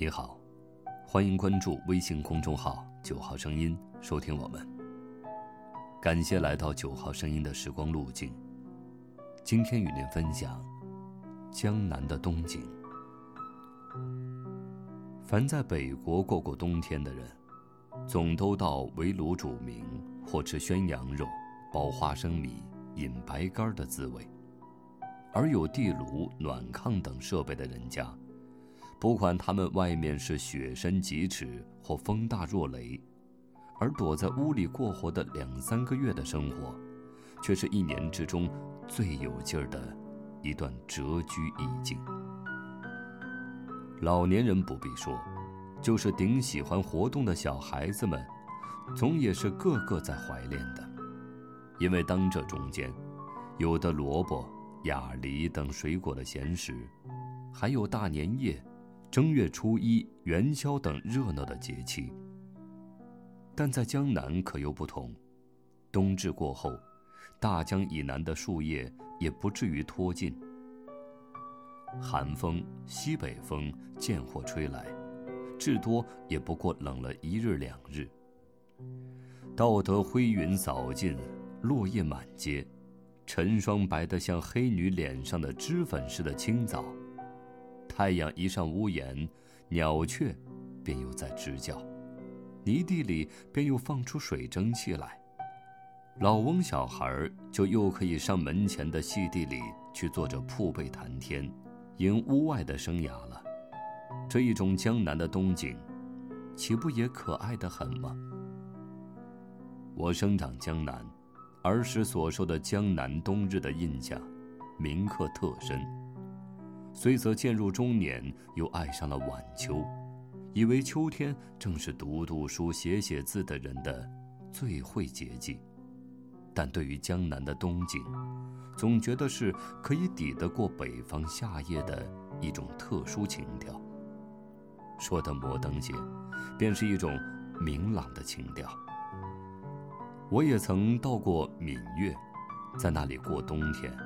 你好，欢迎关注微信公众号“九号声音”，收听我们。感谢来到“九号声音”的时光路径。今天与您分享江南的冬景。凡在北国过过冬天的人，总都到围炉煮茗，或吃宣羊肉、包花生米、饮白干的滋味；而有地炉、暖炕等设备的人家。不管他们外面是雪深几尺或风大若雷，而躲在屋里过活的两三个月的生活，却是一年之中最有劲儿的一段谪居意境。老年人不必说，就是顶喜欢活动的小孩子们，总也是个个在怀恋的，因为当这中间，有的萝卜、哑梨等水果的闲食，还有大年夜。正月初一、元宵等热闹的节气，但在江南可又不同。冬至过后，大江以南的树叶也不至于脱尽。寒风、西北风渐或吹来，至多也不过冷了一日两日。到得灰云扫尽，落叶满街，晨霜白得像黑女脸上的脂粉似的清早。太阳一上屋檐，鸟雀便又在吱叫，泥地里便又放出水蒸气来。老翁小孩就又可以上门前的细地里去坐着铺被谈天，迎屋外的生涯了。这一种江南的冬景，岂不也可爱的很吗？我生长江南，儿时所受的江南冬日的印象，铭刻特深。虽则渐入中年，又爱上了晚秋，以为秋天正是读读书、写写字的人的最会节季。但对于江南的冬景，总觉得是可以抵得过北方夏夜的一种特殊情调。说的摩登些，便是一种明朗的情调。我也曾到过闽粤，在那里过冬天，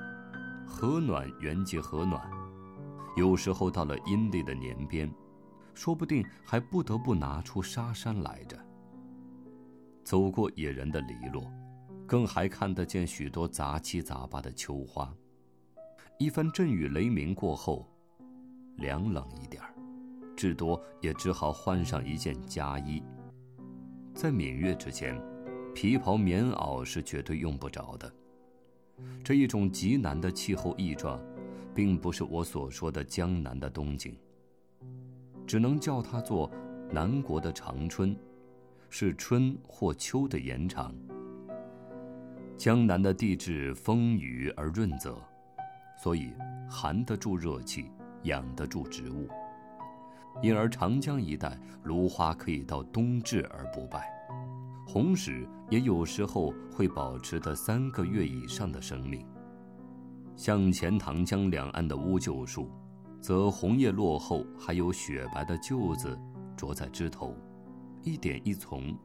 和暖原即和暖。有时候到了阴历的年边，说不定还不得不拿出沙山来着。走过野人的篱落，更还看得见许多杂七杂八的秋花。一番阵雨雷鸣过后，凉冷一点儿，至多也只好换上一件夹衣。在闽月之间，皮袍棉袄是绝对用不着的。这一种极难的气候异状。并不是我所说的江南的冬景，只能叫它做南国的长春，是春或秋的延长。江南的地质丰腴而润泽，所以含得住热气，养得住植物，因而长江一带芦花可以到冬至而不败，红石也有时候会保持的三个月以上的生命。像钱塘江两岸的乌桕树，则红叶落后，还有雪白的柩子着在枝头，一点一丛，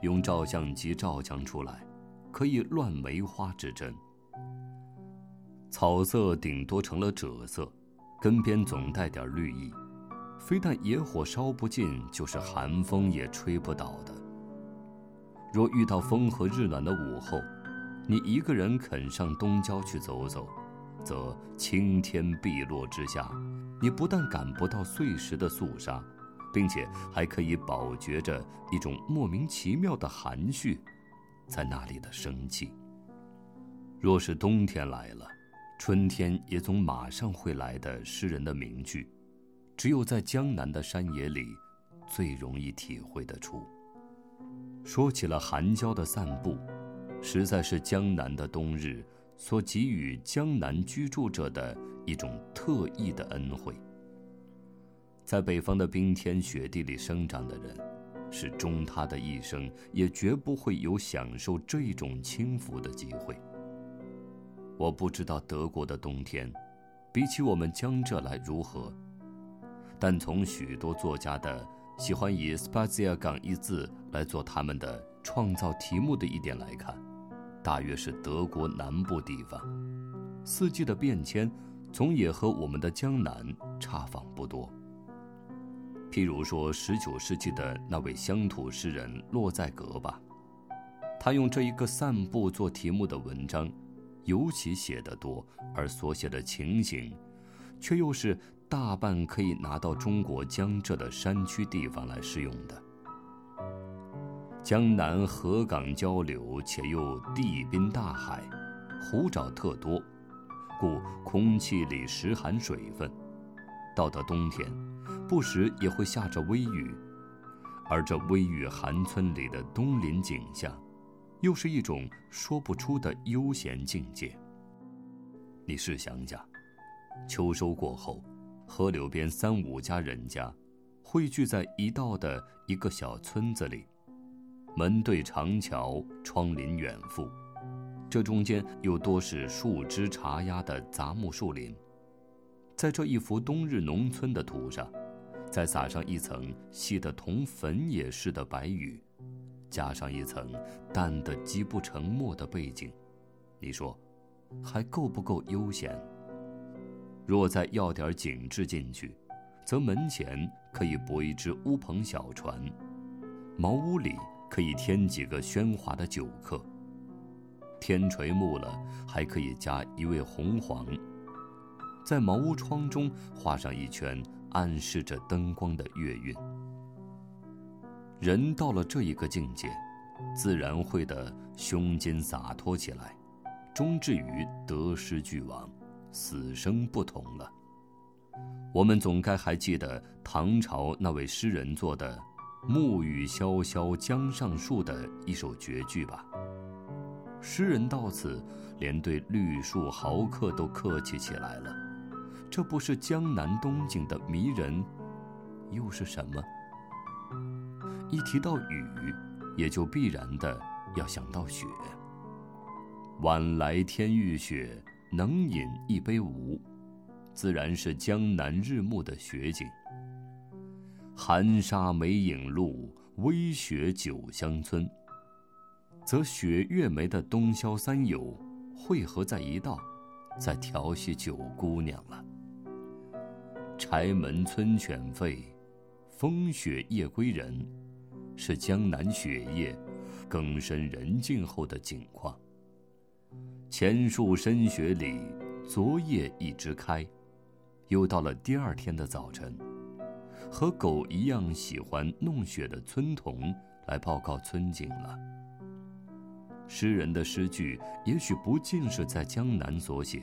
用照相机照将出来，可以乱梅花之真。草色顶多成了赭色，根边总带点绿意，非但野火烧不尽，就是寒风也吹不倒的。若遇到风和日暖的午后，你一个人肯上东郊去走走。则青天碧落之下，你不但感不到碎石的肃杀，并且还可以饱觉着一种莫名其妙的含蓄，在那里的生气。若是冬天来了，春天也总马上会来的诗人的名句，只有在江南的山野里，最容易体会得出。说起了寒郊的散步，实在是江南的冬日。所给予江南居住者的一种特异的恩惠。在北方的冰天雪地里生长的人，是终他的一生也绝不会有享受这种轻浮的机会。我不知道德国的冬天，比起我们江浙来如何，但从许多作家的喜欢以 “spazia” 港一字来做他们的创造题目的一点来看。大约是德国南部地方，四季的变迁，总也和我们的江南差仿不多。譬如说，十九世纪的那位乡土诗人洛在格吧，他用这一个散步做题目的文章，尤其写得多，而所写的情形，却又是大半可以拿到中国江浙的山区地方来适用的。江南河港交流，且又地滨大海，湖沼特多，故空气里时含水分。到了冬天，不时也会下着微雨，而这微雨寒村里的冬林景象，又是一种说不出的悠闲境界。你试想想，秋收过后，河流边三五家人家，汇聚在一道的一个小村子里。门对长桥，窗临远阜，这中间又多是树枝茶压的杂木树林。在这一幅冬日农村的图上，再撒上一层细得同粉也似的白雨，加上一层淡得极不成墨的背景，你说，还够不够悠闲？若再要点景致进去，则门前可以泊一只乌篷小船，茅屋里。可以添几个喧哗的酒客。天垂暮了，还可以加一位红黄，在茅屋窗中画上一圈，暗示着灯光的月晕。人到了这一个境界，自然会的胸襟洒脱起来，终至于得失俱亡，死生不同了。我们总该还记得唐朝那位诗人做的。暮雨潇潇江上树的一首绝句吧。诗人到此，连对绿树豪客都客气起来了。这不是江南冬景的迷人，又是什么？一提到雨，也就必然的要想到雪。晚来天欲雪，能饮一杯无？自然是江南日暮的雪景。寒沙梅影路，微雪酒香村。则雪月梅的冬宵三友汇合在一道，在调戏九姑娘了。柴门村犬吠，风雪夜归人，是江南雪夜更深人静后的景况。前树深雪里，昨夜一枝开，又到了第二天的早晨。和狗一样喜欢弄雪的村童来报告村景了。诗人的诗句也许不尽是在江南所写，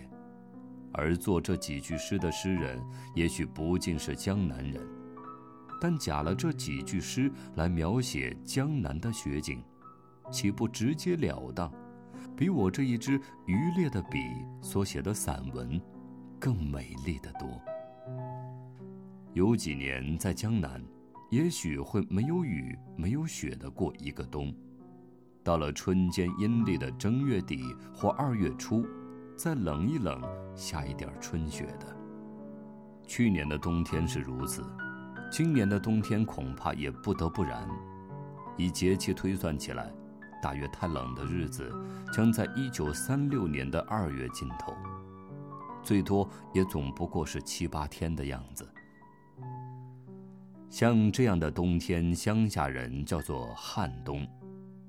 而作这几句诗的诗人也许不尽是江南人，但假了这几句诗来描写江南的雪景，岂不直截了当，比我这一支渔猎的笔所写的散文更美丽的多？有几年在江南，也许会没有雨、没有雪的过一个冬。到了春间阴历的正月底或二月初，再冷一冷，下一点春雪的。去年的冬天是如此，今年的冬天恐怕也不得不然。以节气推算起来，大约太冷的日子将在一九三六年的二月尽头，最多也总不过是七八天的样子。像这样的冬天，乡下人叫做旱冬，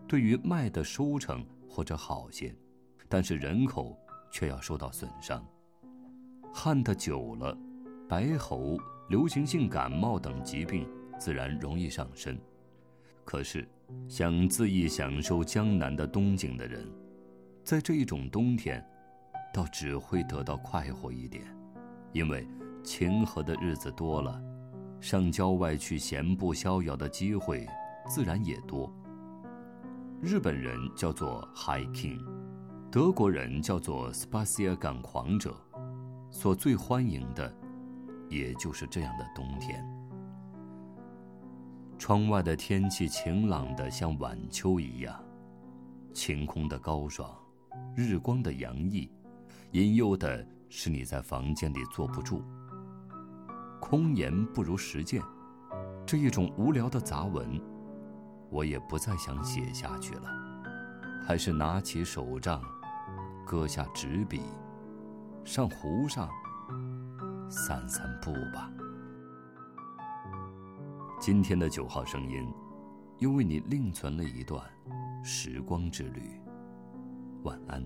对于麦的收成或者好些，但是人口却要受到损伤。旱的久了，白喉、流行性感冒等疾病自然容易上身。可是，想恣意享受江南的冬景的人，在这一种冬天，倒只会得到快活一点，因为晴和的日子多了。上郊外去闲步逍遥的机会，自然也多。日本人叫做 hiking，德国人叫做 s p a c i a 赶狂者，所最欢迎的，也就是这样的冬天。窗外的天气晴朗的像晚秋一样，晴空的高爽，日光的洋溢，引诱的是你在房间里坐不住。空言不如实践，这一种无聊的杂文，我也不再想写下去了，还是拿起手杖，搁下纸笔，上湖上散散步吧。今天的九号声音，又为你另存了一段时光之旅。晚安。